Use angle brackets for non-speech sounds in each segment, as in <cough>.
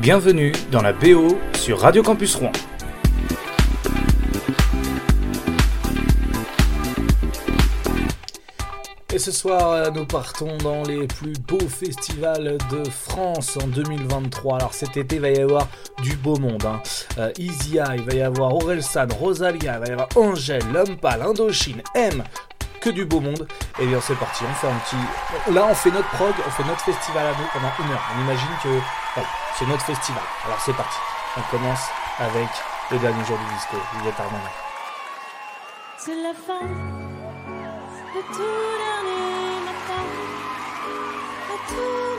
Bienvenue dans la BO sur Radio Campus Rouen. Et ce soir, nous partons dans les plus beaux festivals de France en 2023. Alors cet été, il va y avoir du beau monde. Hein. Euh, Isia, il va y avoir Orelsan, Rosalia, il va y avoir Angèle, Lumpal, Indochine, M, que du beau monde. Et bien c'est parti, on fait un petit... Là on fait notre prog, on fait notre festival à nous pendant une heure. On imagine que c'est notre festival. Alors c'est parti. On commence avec le dernier jour du disco, Juliette Armanet. C'est la fin de tout dernier de tout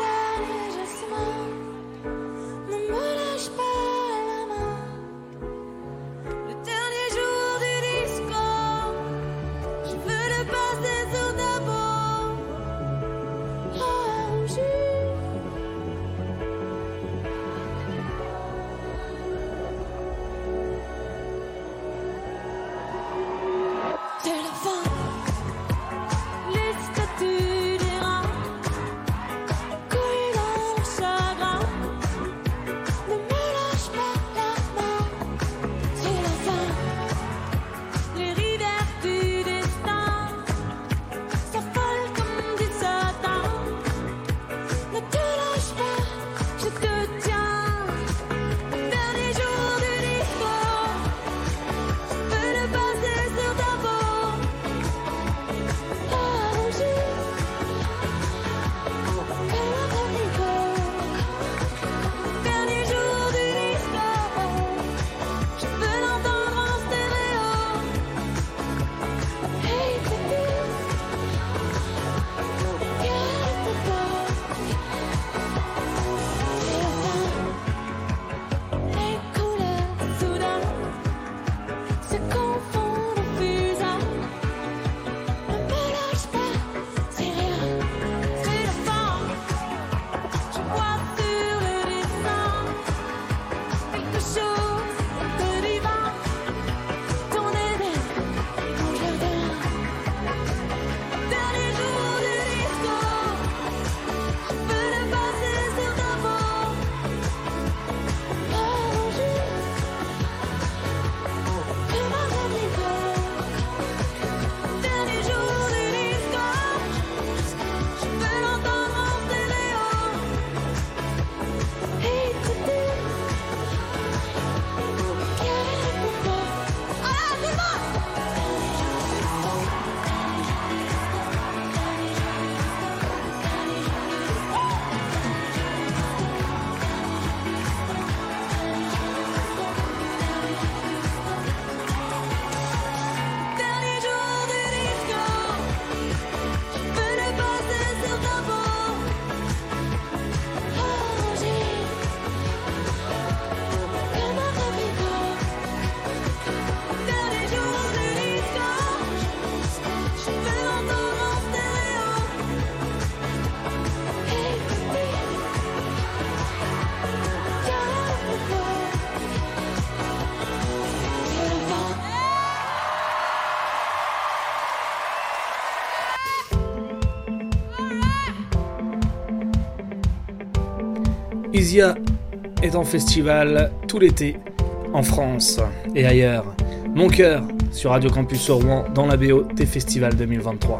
Est en festival tout l'été en France et ailleurs. Mon cœur sur Radio Campus Rouen dans la BO des festivals 2023.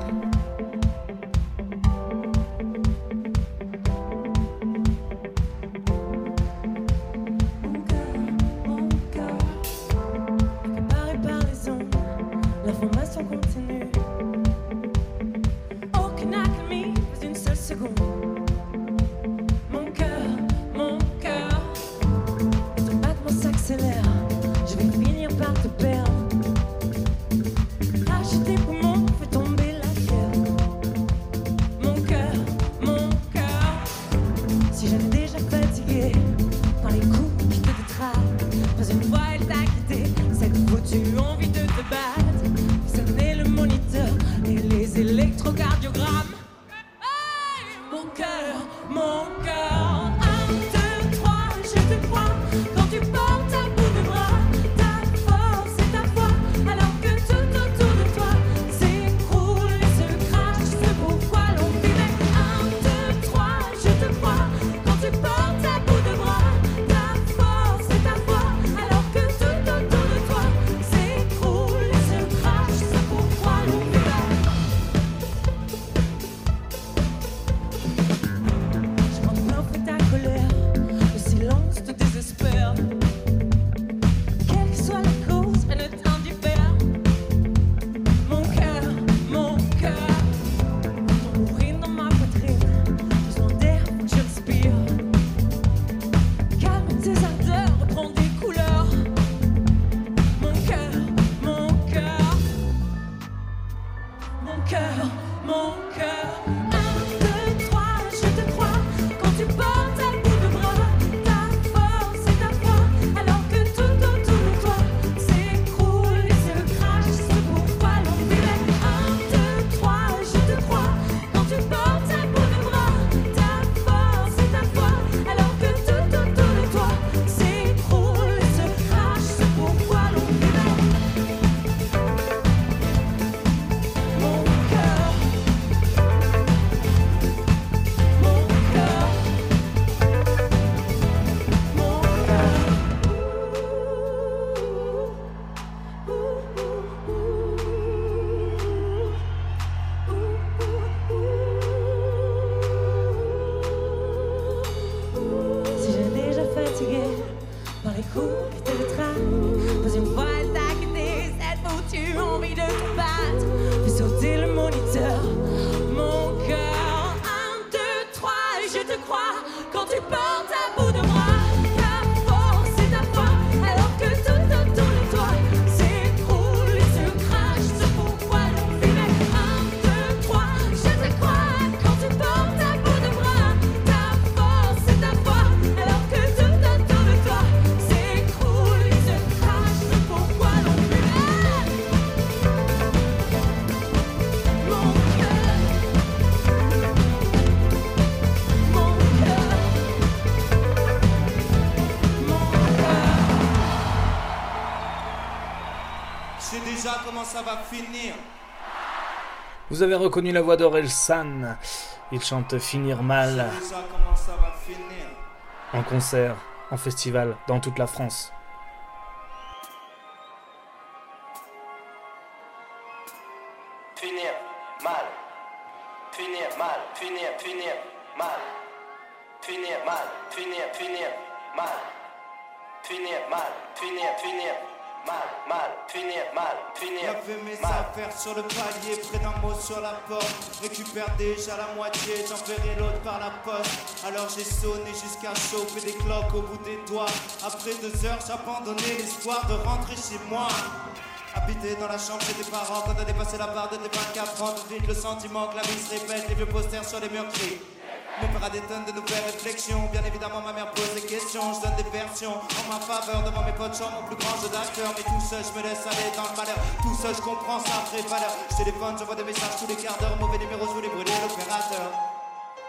Ça va finir. Vous avez reconnu la voix d'Orelsan. Il chante Finir mal ça va finir. en concert, en festival, dans toute la France. finir mal, finir mal, finir, finir mal, finir mal, finir, finir mal, finir mal, finir, finir mal, mal, finir mal, finir Y'avait mes mal. affaires sur le palier, près d'un mot sur la porte. Récupère déjà la moitié, j'enverrai l'autre par la poste. Alors j'ai sonné jusqu'à chauffer des cloques au bout des doigts. Après deux heures, j'abandonnais l'espoir de rentrer chez moi. Habiter dans la chambre de tes parents quand t'as dépassé la barre de tes 24 ans, tu vite le sentiment que la vie se répète, les vieux posters sur les murs crient. Mon père a des tonnes de nouvelles réflexions. Bien évidemment, ma mère pose des questions. Je donne des versions en ma faveur devant mes potes. Mon plus grand jeu d'acteur. Mais tout seul, je me laisse aller dans le malheur. Tout seul, je comprends sa vraie valeur. Je téléphone, j'envoie des messages tous les quarts d'heure. Mauvais numéro, je voulais brûler l'opérateur.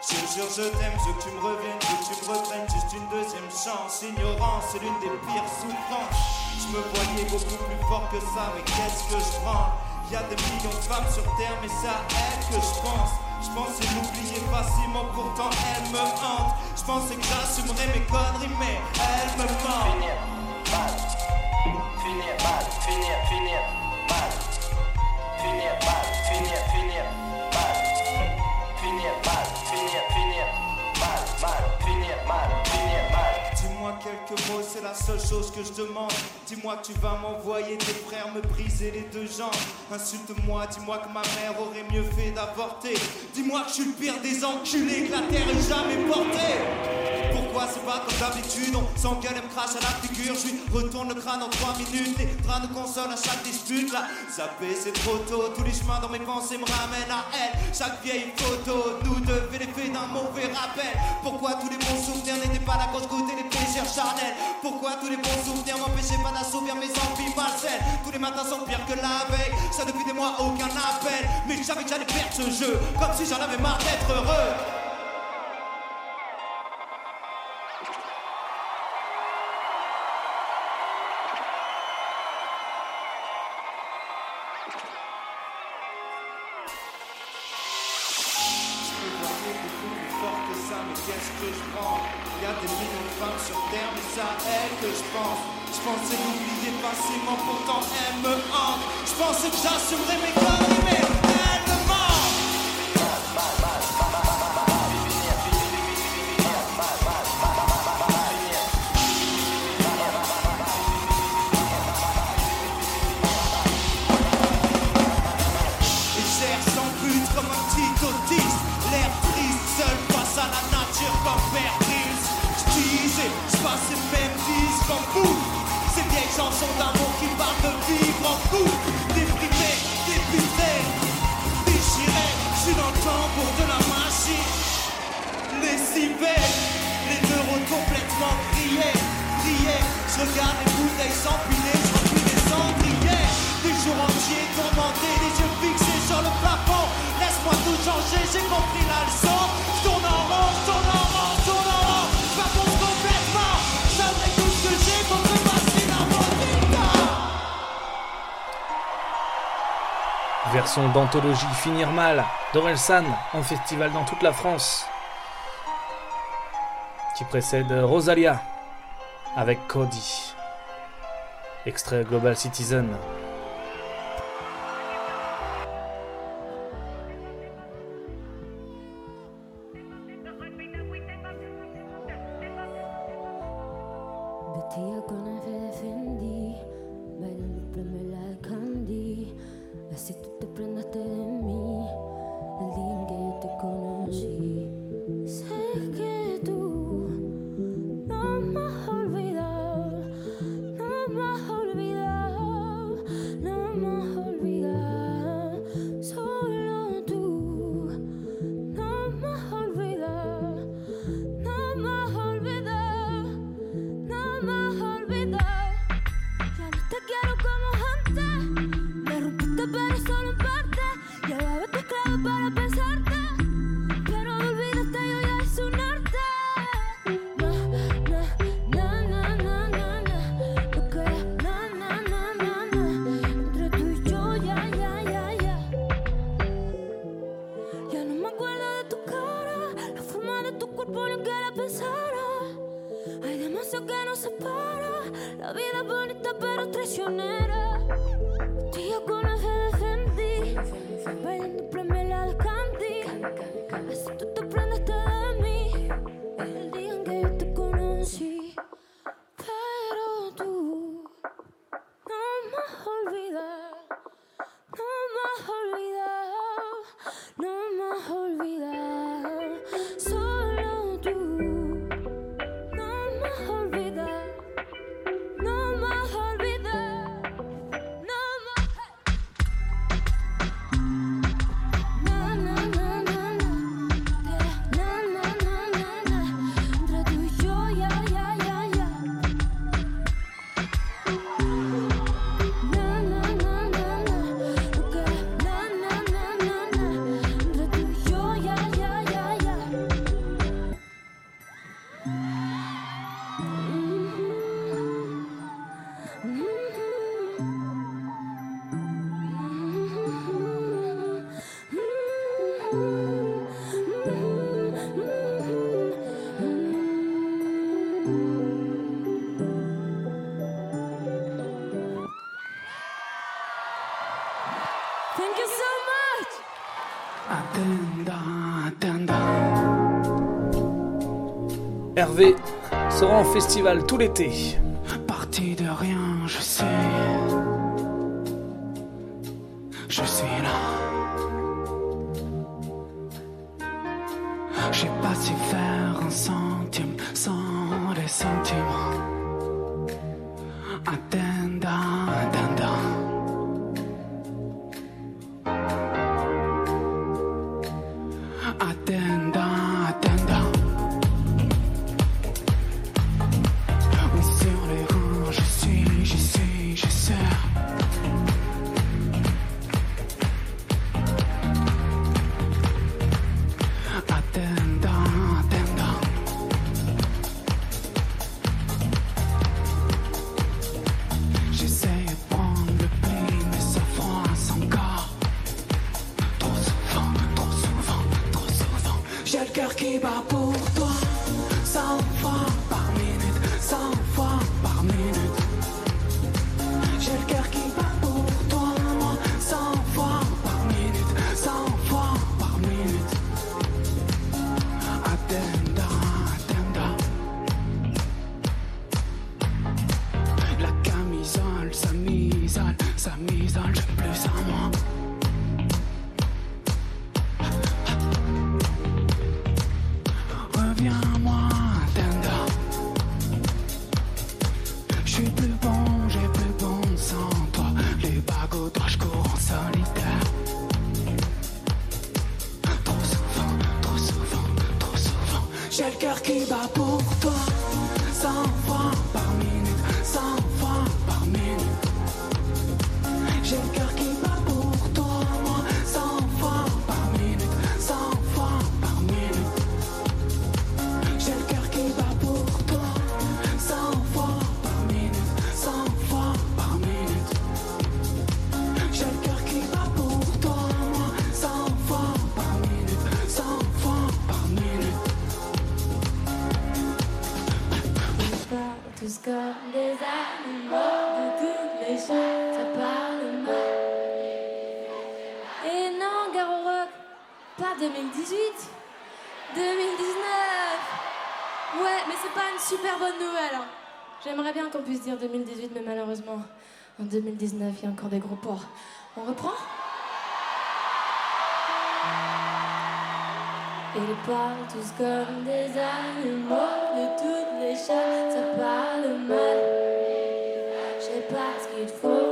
Je jure, je t'aime, je veux que tu me reviennes, je veux que tu me reprennes. Juste une deuxième chance. Ignorance, c'est l'une des pires souffrances. Je me voyais beaucoup plus fort que ça, mais qu'est-ce que je prends? Y a des millions de femmes sur terre, mais à elle que je pense. Je pensais l'oublier facilement, pourtant elle me hante. Je pensais que j'assumerais mes conneries, mais elle me ment. finir mal, finir mal, finir, finir mal, finir mal, finir, finir mal, finir mal, finir, finir mal, mal, finir mal, quelques mots, c'est la seule chose que je demande. Dis-moi que tu vas m'envoyer tes frères me briser les deux jambes. Insulte-moi, dis-moi que ma mère aurait mieux fait d'avorter. Dis-moi que je suis le pire des enculés que la terre ait jamais porté. Pourquoi c'est pas comme d'habitude On s'engueule et me crache à la figure Je lui retourne le crâne en 3 minutes Les trains nous consolent à chaque dispute Là, zapper c'est trop tôt Tous les chemins dans mes pensées me ramènent à elle Chaque vieille photo Nous deux fait l'effet d'un mauvais rappel Pourquoi tous les bons souvenirs n'étaient pas quand je goûtais les Pourquoi tous les bons souvenirs m'empêchaient pas d'assouvir mes envies malsaines? Tous les matins sont pires que la veille. Ça depuis des mois aucun appel. Mais je savais que j'allais perdre ce jeu. Comme si j'en avais marre d'être heureux d'anthologie Finir mal d'Orelsan en festival dans toute la France. Qui précède Rosalia avec Cody. Extrait Global Citizen. festival tout l'été. Sollen J'aimerais bien qu'on puisse dire 2018, mais malheureusement, en 2019, il y a encore des gros porcs. On reprend? Ils parlent tous comme des animaux de toutes les chattes, ça parle mal. Je sais pas ce qu'il faut.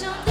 i'm chanter.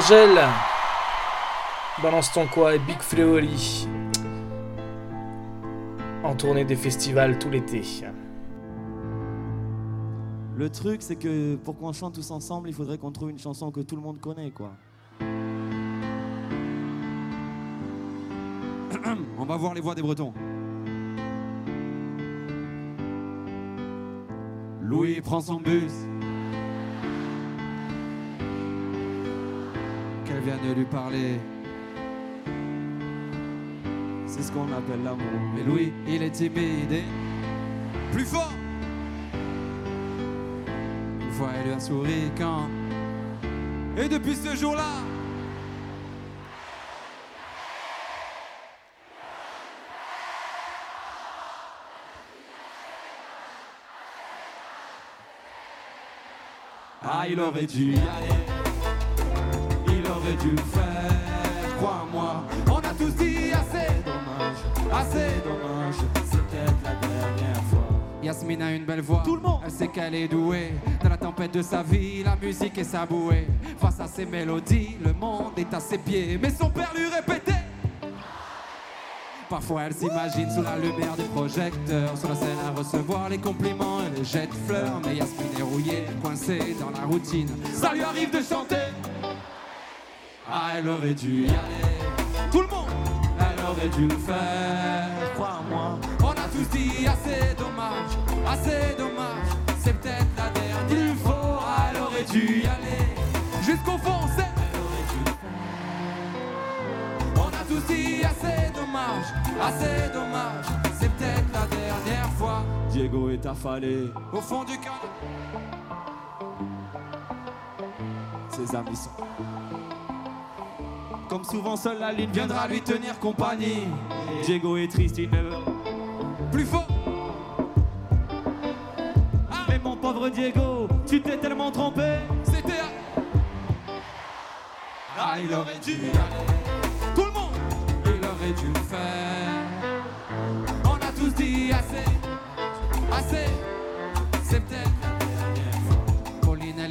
Angèle, balance ton quoi et Big Fleoli. En tournée des festivals tout l'été. Le truc, c'est que pour qu'on chante tous ensemble, il faudrait qu'on trouve une chanson que tout le monde connaît, quoi. <clears throat> On va voir les voix des Bretons. Louis prend son bus. Qu'elle vienne lui parler. C'est ce qu'on appelle l'amour. Mais Louis, il est timide et plus fort. Une fois, elle lui a quand. Et depuis ce jour-là, Ah, il aurait dû y aller. Dû le faire, crois-moi. on a tous dit assez, Dommage, assez. dommage, peut-être la dernière fois. Yasmine a une belle voix. Tout le monde. Elle sait qu'elle est douée. Dans la tempête de sa vie, la musique est sa bouée. Face à ses mélodies, le monde est à ses pieds. Mais son père lui répétait. Parfois elle s'imagine sous la lumière des projecteurs Sur la scène à recevoir les compliments et les jets de fleurs Mais Yasmine est rouillée, coincée dans la routine Ça lui arrive de chanter elle aurait dû y aller. Tout le monde Elle aurait dû le faire, crois-moi. On a tous dit assez dommage, c'est peut-être la dernière. Fort, elle aurait dû y aller. Jusqu'au fond, c'est. Elle aurait dû le faire. On a tous dit assez dommage, assez dommage, c'est peut-être la dernière fois. Diego est affalé, Au fond du cœur. ses amis sont. Comme souvent, seule la ligne viendra lui tenir compagnie. Diego est triste, il ne veut. Plus fort. Mais mon pauvre Diego, tu t'es tellement trompé. C'était. Ah, il aurait dû. Tout le monde Il aurait dû le faire On a tous dit Assez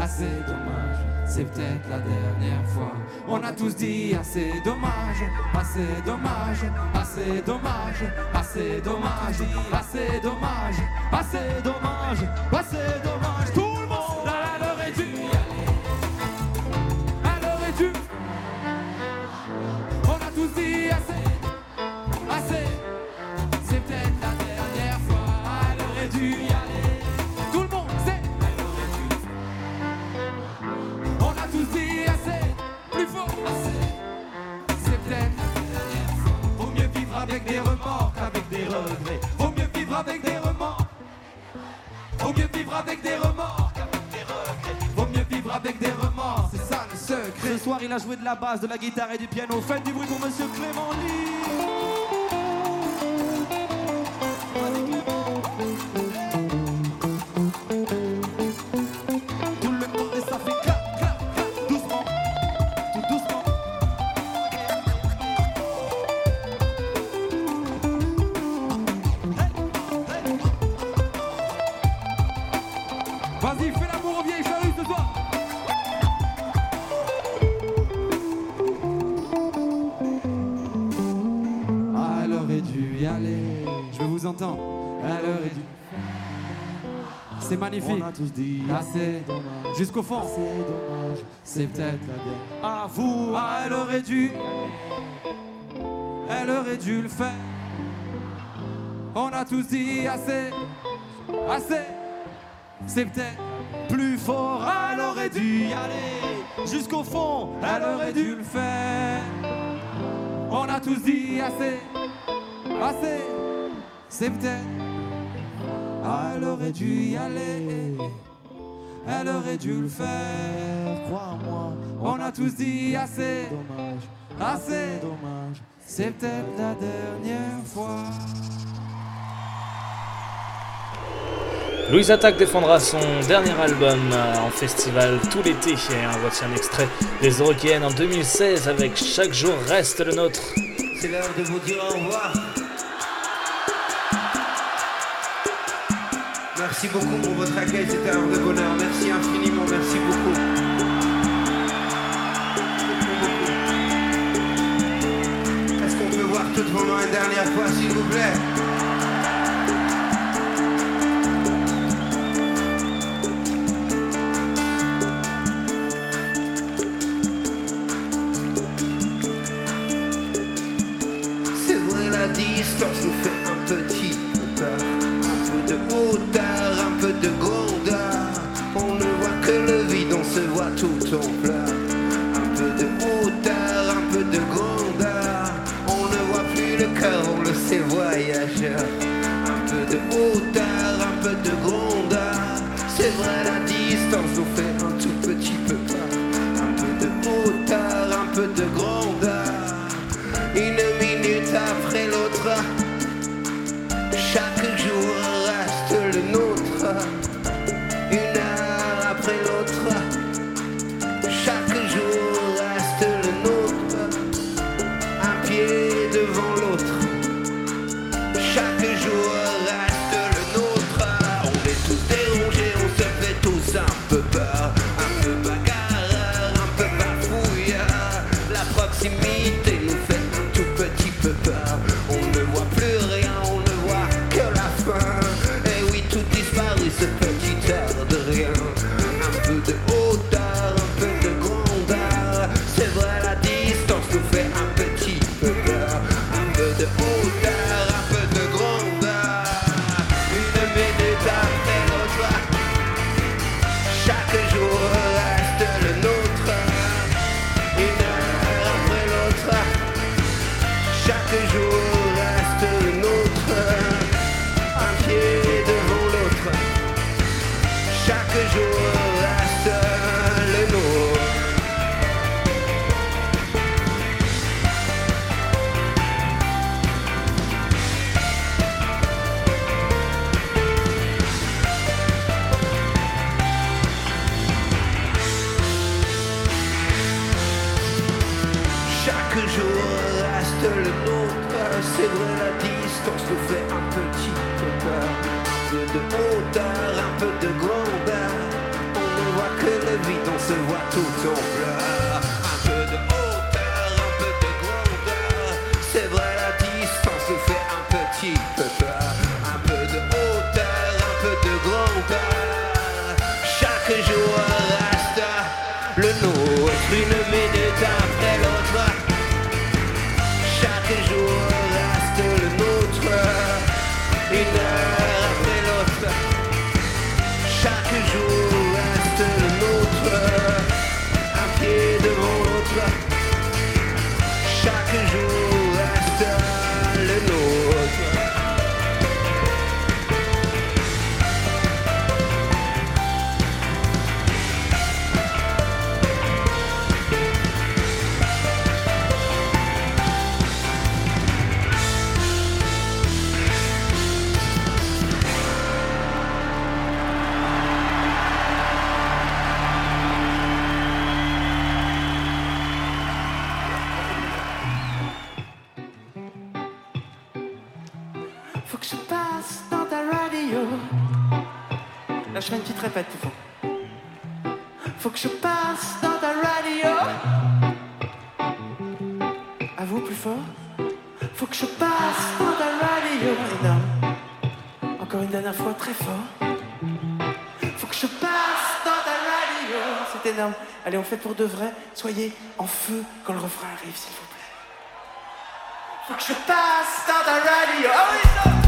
assez dommage C'est peut-être la dernière fois. On a tous dit assez dommage, assez dommage Assez dommage, assez dommage Assez dommage, assez dommage Assez dommage. Tout le Vaut mieux vivre avec des remords. Vaut mieux vivre avec des remords. Vaut mieux vivre avec des remords, c'est ça le secret. Ce soir, il a joué de la basse, de la guitare et du piano. Faites du bruit pour Monsieur Clément Lee. Magnifique. On a tous dit Assez. Jusqu'au fond. c'est dommage. C'est peut-être la. À vous, Ah, elle aurait dû. Elle aurait dû le faire. On a tous dit assez. Assez. C'est peut-être. plus fort, elle aurait dû y aller jusqu'au fond, Elle aurait dû le faire. On a tous dit assez. Assez. C'est peut-être. Ah, Elle aurait dû y aller. Elle aurait dû le faire. Crois-moi, On a tous dit assez. dommage, Assez. dommage. C'est peut-être la dernière fois. Louise Attaque défendra son dernier album euh, en festival tout l'été. Voici un extrait des Eurokéennes en 2016 avec Chaque jour reste le nôtre. C'est l'heure de vous dire au revoir. Merci beaucoup pour votre accueil, c'était un vrai bonheur. Merci infiniment, merci beaucoup. Est-ce qu'on peut voir tout pendant une dernière fois, s'il vous plaît? Chaque jour reste le nôtre. C'est vrai, la distance nous fait un petit peu peur. Peu de hauteur, un peu de grandeur. On ne voit que le vide, on se voit tout en pleurs. Allez, on fait pour de vrai. Soyez en feu quand le refrain arrive, s'il vous plaît. Faut que je passe dans radio. Ah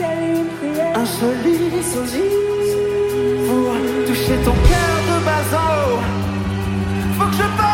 Un joli sourire pour toucher ton cœur de maso. Faut que je parte.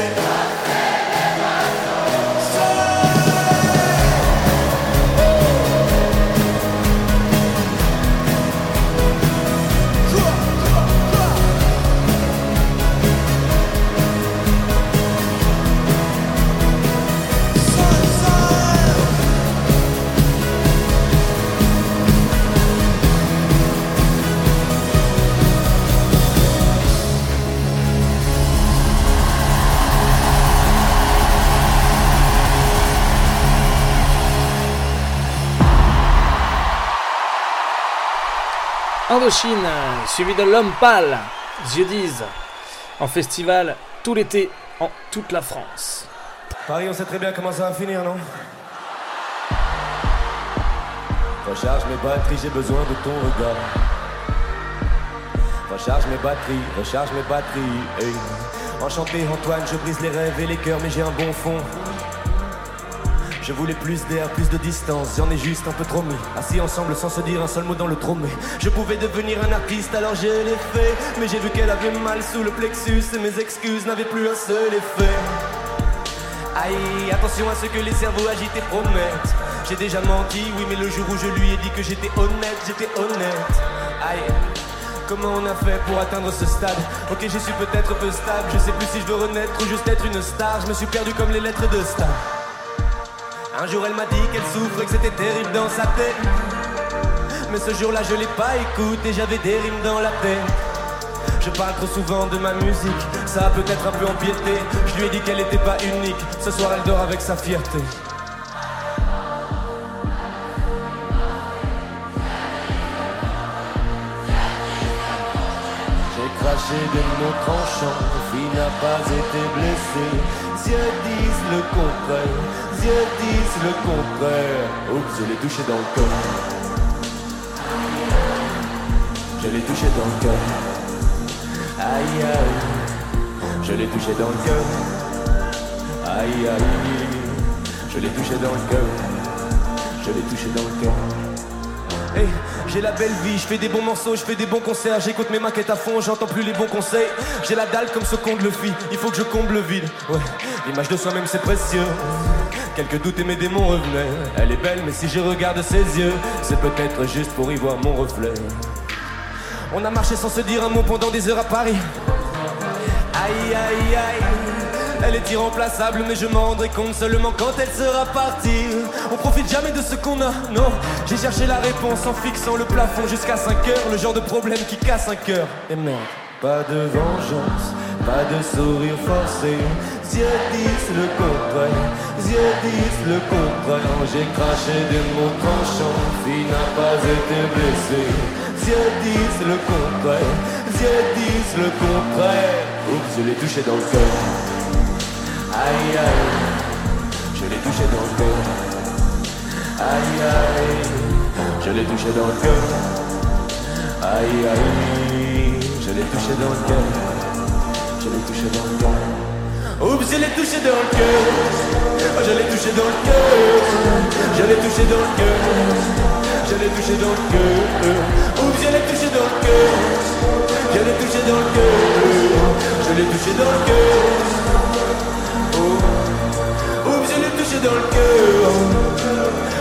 será. Indochine, suivi de L'Homme Pâle, Dieu disent, en festival tout l'été en toute la France. Paris, on sait très bien comment ça va finir, non? Recharge mes batteries, j'ai besoin de ton regard. Recharge mes batteries, recharge mes batteries. Enchanté Antoine, je brise les rêves et les cœurs, mais j'ai un bon fond. Je voulais plus d'air, plus de distance, j'en ai juste un peu trop mis. Assis ensemble sans se dire un seul mot dans le tromé. Je pouvais devenir un artiste, alors je l'ai fait. Mais j'ai vu qu'elle avait mal sous le plexus et mes excuses n'avaient plus un seul effet. Aïe, attention à ce que les cerveaux agités promettent. J'ai déjà menti, oui, mais le jour où je lui ai dit que j'étais honnête, j'étais honnête. Aïe. Comment on a fait pour atteindre ce stade? Ok je suis peut-être peu stable Je sais plus si je veux renaître ou juste être une star Je me suis perdu comme les lettres de star Un jour elle m'a dit qu'elle souffre et que c'était terrible dans sa tête. Mais ce jour-là je l'ai pas écouté J'avais des rimes dans la tête. Je parle trop souvent de ma musique Ça a peut-être un peu empiété. Je lui ai dit qu'elle n'était pas unique Ce soir elle dort avec sa fierté J'ai craché des mots tranchants, fille n'a pas été blessée. Dieu disent le contraire, Dieu disent le contraire. Oups, je l'ai touché dans le cœur. Je l'ai touché dans le cœur. Aïe aïe, je l'ai touché dans le cœur. Aïe aïe, je l'ai touché dans le cœur. Je l'ai touché dans le cœur. Hey, j'ai la belle vie, je fais des bons morceaux, je fais des bons concerts, j'écoute mes maquettes à fond, j'entends plus les bons conseils. J'ai la dalle comme ce qu'on le fit, il faut que je comble le vide. Ouais, l'image de soi-même c'est précieux. Quelques doutes et mes démons revenaient. Elle est belle, mais si je regarde ses yeux, c'est peut-être juste pour y voir mon reflet. On a marché sans se dire un mot pendant des heures à Paris. Aïe aïe aïe. Elle est irremplaçable, mais je m'en rendrai compte seulement quand elle sera partie. On profite jamais de ce qu'on a, non. J'ai cherché la réponse en fixant le plafond jusqu'à 5 heures, le genre de problème qui casse un cœur. Et merde. Pas de vengeance, pas de sourire forcé. Dieu disent le contraire, Dieu disent le contraire. J'ai craché des mots tranchants, fille n'a pas été blessée. Dieu disent le contraire, Dieu disent le contraire. Oups, je l'ai touché dans le cœur. Aïe aïe, je l'ai touché dans le cœur. Aïe aïe, je l'ai touché dans le cœur. Aïe aïe, je l'ai touché dans le cœur. Je l'ai touché dans le cœur. Oups, je l'ai touché dans le cœur. Oh, je l'ai touché dans le cœur. Je l'ai touché dans le cœur. Je l'ai touché dans le cœur. Oups, je l'ai touché dans le cœur. Je l'ai touché dans le cœur. Je l'ai touché dans le cœur. Dans le cœur.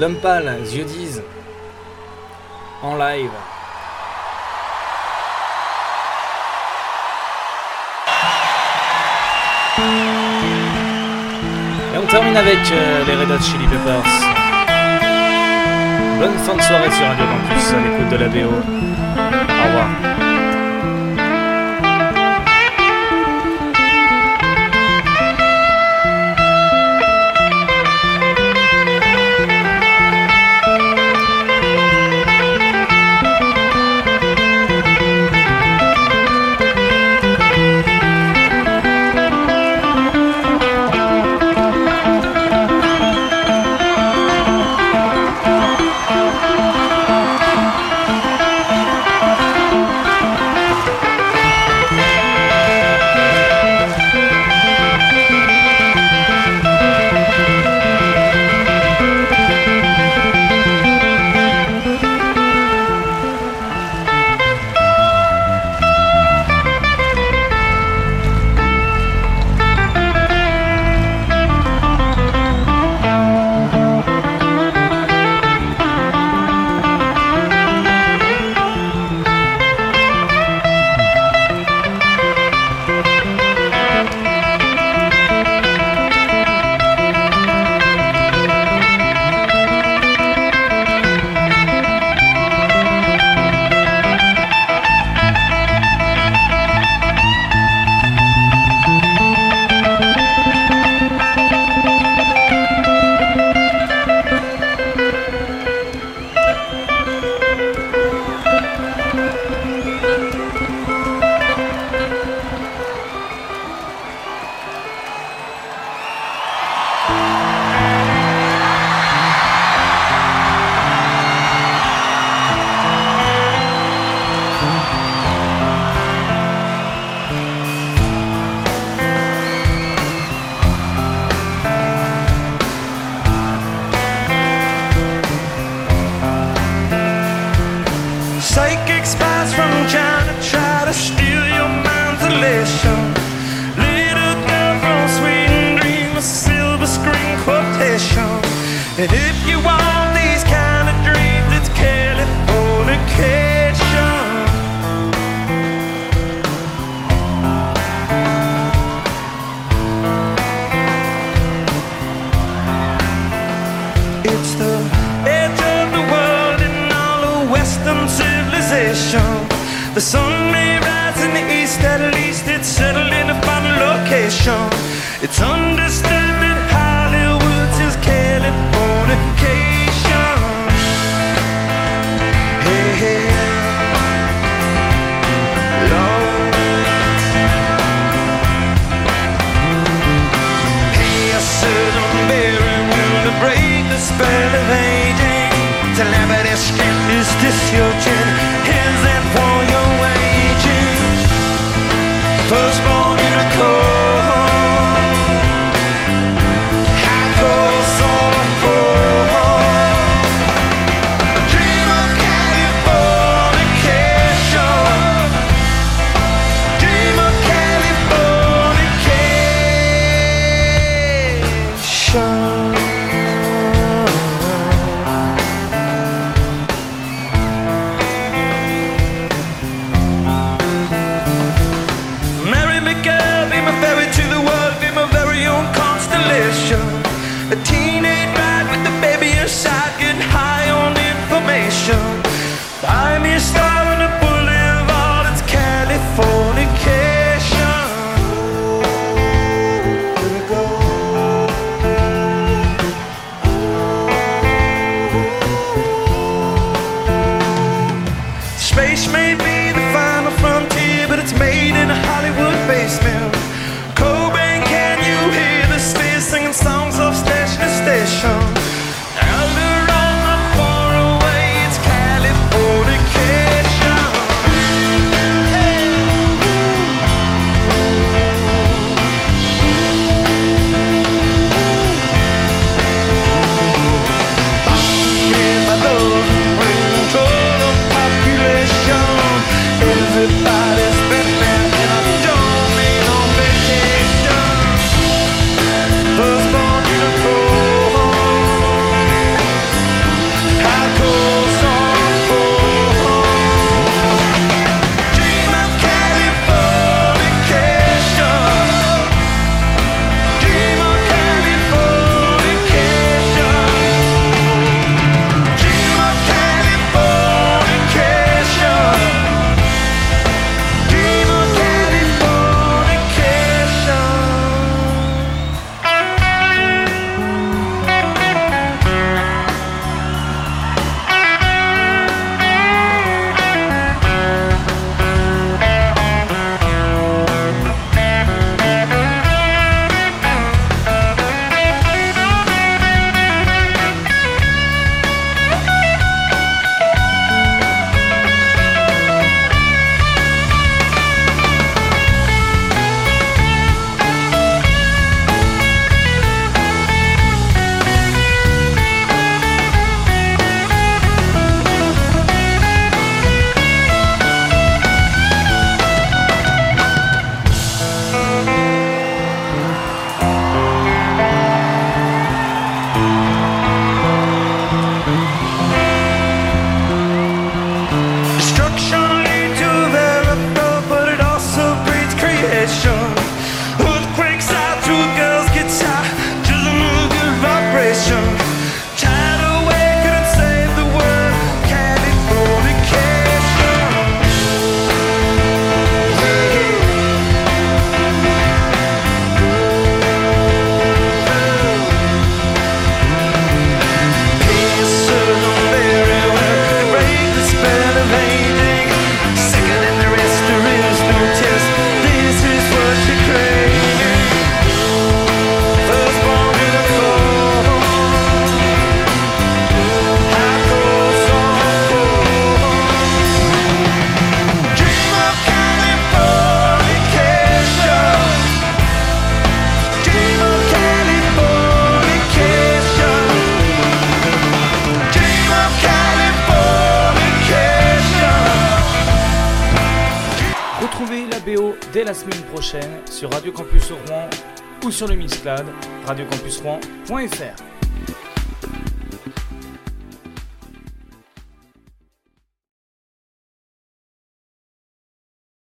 L'homme pâle, yeux en live. Et on termine avec euh, les Red Hot Chili Peppers. Bonne fin de soirée sur Radio Campus à l'écoute de la BO. Au revoir.